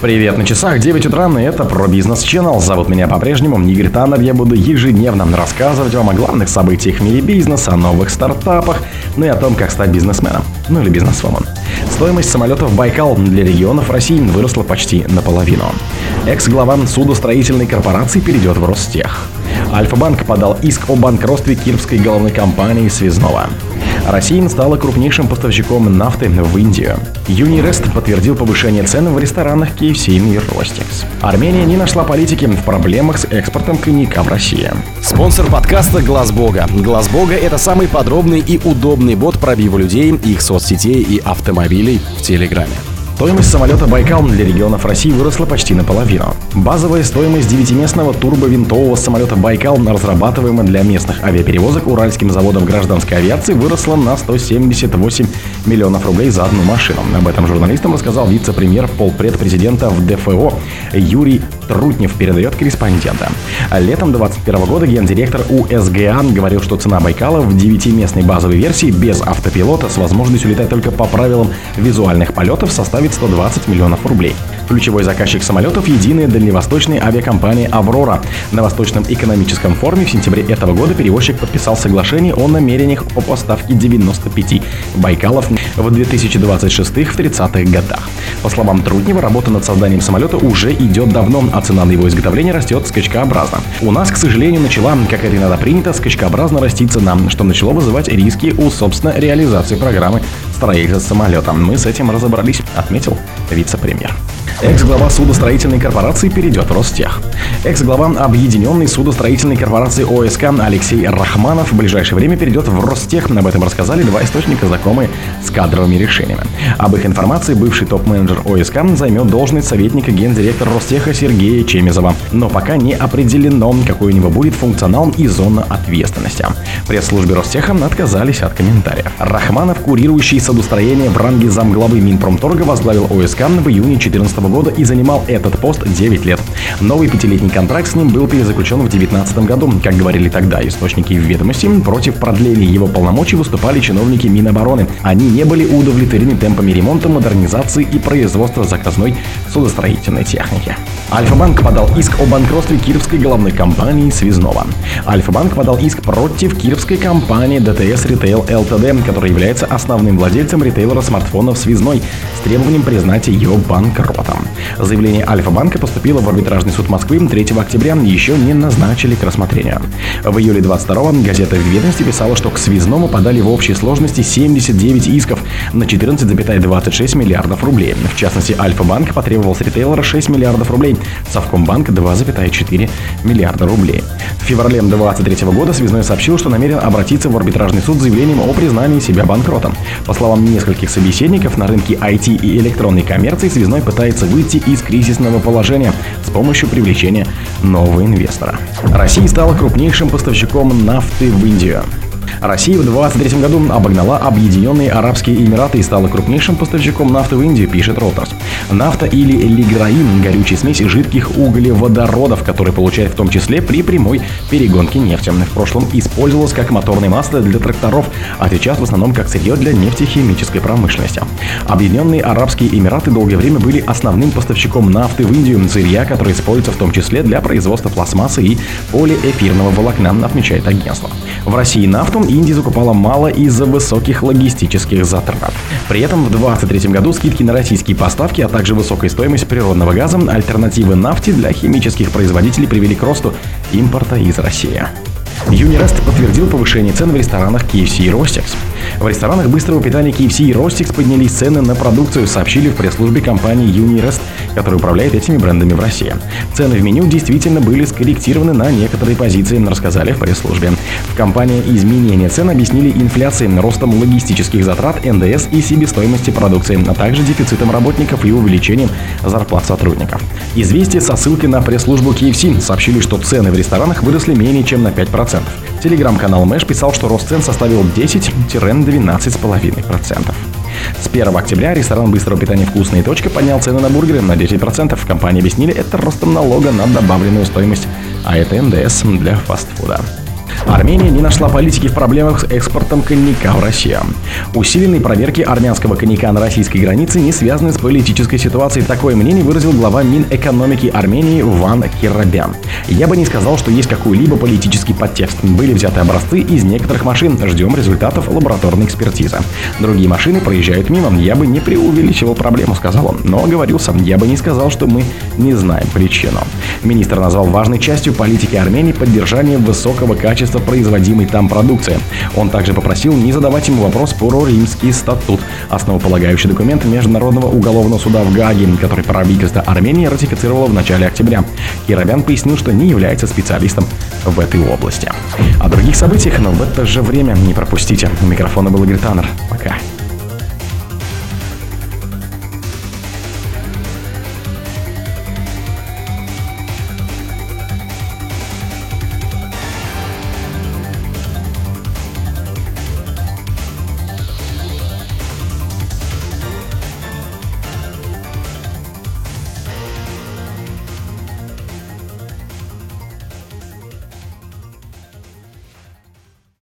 Привет на часах, 9 утра, и это про бизнес Channel. Зовут меня по-прежнему Игорь Таннер. Я буду ежедневно рассказывать вам о главных событиях в мире бизнеса, о новых стартапах, ну и о том, как стать бизнесменом, ну или бизнесвомен. Стоимость самолетов Байкал для регионов России выросла почти наполовину. Экс-глава судостроительной корпорации перейдет в Ростех. Альфа-банк подал иск о банкротстве кировской головной компании Связного. Россия стала крупнейшим поставщиком нафты в Индию. Юнирест подтвердил повышение цен в ресторанах KFC и Ростекс. Армения не нашла политики в проблемах с экспортом коньяка в Россию. Спонсор подкаста Глаз Бога. Глаз Бога это самый подробный и удобный бот пробива людей, их соцсетей и автомобилей в Телеграме. Стоимость самолета «Байкал» для регионов России выросла почти наполовину. Базовая стоимость девятиместного турбовинтового самолета «Байкал», разрабатываемого для местных авиаперевозок Уральским заводом гражданской авиации, выросла на 178 миллионов рублей за одну машину. Об этом журналистам рассказал вице-премьер полпред президента в ДФО Юрий Трутнев, передает корреспондента. Летом 2021 года гендиректор УСГА говорил, что цена Байкала в девятиместной базовой версии без автопилота с возможностью летать только по правилам визуальных полетов составит 120 миллионов рублей. Ключевой заказчик самолетов – единая дальневосточная авиакомпания «Аврора». На Восточном экономическом форуме в сентябре этого года перевозчик подписал соглашение о намерениях о поставке 95 «Байкалов» в 2026-30-х годах. По словам Труднева, работа над созданием самолета уже идет давно, а цена на его изготовление растет скачкообразно. У нас, к сожалению, начала, как это иногда принято, скачкообразно расти цена, что начало вызывать риски у, собственно, реализации программы строительства самолета. Мы с этим разобрались, отметил вице-премьер. Экс-глава судостроительной корпорации перейдет в Ростех. Экс-глава Объединенной судостроительной корпорации ОСК Алексей Рахманов в ближайшее время перейдет в Ростех. Об этом рассказали два источника, знакомые с кадровыми решениями. Об их информации бывший топ-менеджер ОСК займет должность советника гендиректора Ростеха Сергея Чемизова. Но пока не определено, какой у него будет функционал и зона ответственности. Пресс-службе Ростеха отказались от комментариев. Рахманов, курирующий судостроение в ранге замглавы Минпромторга, возглавил ОСК в июне 2014 года и занимал этот пост 9 лет. Новый пятилетний контракт с ним был перезаключен в 2019 году. Как говорили тогда источники в ведомости, против продления его полномочий выступали чиновники Минобороны. Они не были удовлетворены темпами ремонта, модернизации и производства заказной судостроительной техники. Альфа-банк подал иск о банкротстве кировской головной компании Связного. Альфа-банк подал иск против кировской компании DTS Retail Ltd, которая является основным владельцем ритейлера смартфонов Связной, с требованием признать ее банкротом. Заявление Альфа-банка поступило в арбитражный суд Москвы 3 октября, еще не назначили к рассмотрению. В июле 22 газета в ведомстве писала, что к связному подали в общей сложности 79 исков на 14,26 миллиардов рублей. В частности, Альфа-банк потребовал с ритейлера 6 миллиардов рублей, Совкомбанк 2,4 миллиарда рублей. В феврале 2023 года Связной сообщил, что намерен обратиться в арбитражный суд с заявлением о признании себя банкротом. По словам нескольких собеседников, на рынке IT и электронной коммерции Связной пытается выйти из кризисного положения с помощью привлечения нового инвестора. Россия стала крупнейшим поставщиком нафты в Индию. Россия в 2023 году обогнала Объединенные Арабские Эмираты и стала крупнейшим поставщиком нафты в Индию, пишет Reuters. Нафта или лиграин – горючая смесь жидких углеводородов, который получает в том числе при прямой перегонке нефти. В прошлом использовалась как моторное масло для тракторов, а сейчас в основном как сырье для нефтехимической промышленности. Объединенные Арабские Эмираты долгое время были основным поставщиком нафты в Индию, сырья, который используется в том числе для производства пластмассы и полиэфирного волокна, отмечает агентство. В России нафту Индия закупала мало из-за высоких логистических затрат. При этом в 2023 году скидки на российские поставки, а также высокая стоимость природного газа, альтернативы нафте для химических производителей привели к росту импорта из России. Юнирест подтвердил повышение цен в ресторанах KFC и Ростекс. В ресторанах быстрого питания KFC и Ростикс поднялись цены на продукцию, сообщили в пресс-службе компании Юнирест, которая управляет этими брендами в России. Цены в меню действительно были скорректированы на некоторые позиции, рассказали в пресс-службе. В компании изменения цен объяснили инфляцией, ростом логистических затрат, НДС и себестоимости продукции, а также дефицитом работников и увеличением зарплат сотрудников. Известие со ссылкой на пресс-службу KFC сообщили, что цены в ресторанах выросли менее чем на 5%. Телеграм-канал Мэш писал, что рост цен составил 10-12,5%. С 1 октября ресторан быстрого питания «Вкусная точка» поднял цены на бургеры на 10%. В компании объяснили это ростом налога на добавленную стоимость, а это НДС для фастфуда. Армения не нашла политики в проблемах с экспортом коньяка в Россию. Усиленные проверки армянского коньяка на российской границе не связаны с политической ситуацией. Такое мнение выразил глава Минэкономики Армении Ван Кирабян. Я бы не сказал, что есть какой-либо политический подтекст. Были взяты образцы из некоторых машин. Ждем результатов лабораторной экспертизы. Другие машины проезжают мимо. Я бы не преувеличивал проблему, сказал он. Но оговорился, я бы не сказал, что мы не знаем причину. Министр назвал важной частью политики Армении поддержание высокого качества производимой там продукции. Он также попросил не задавать ему вопрос про римский статут, основополагающий документ Международного уголовного суда в Гааге, который правительство Армении ратифицировало в начале октября. Киробян пояснил, что не является специалистом в этой области. О других событиях, но в это же время не пропустите. У микрофона был Игорь Таннер. Пока.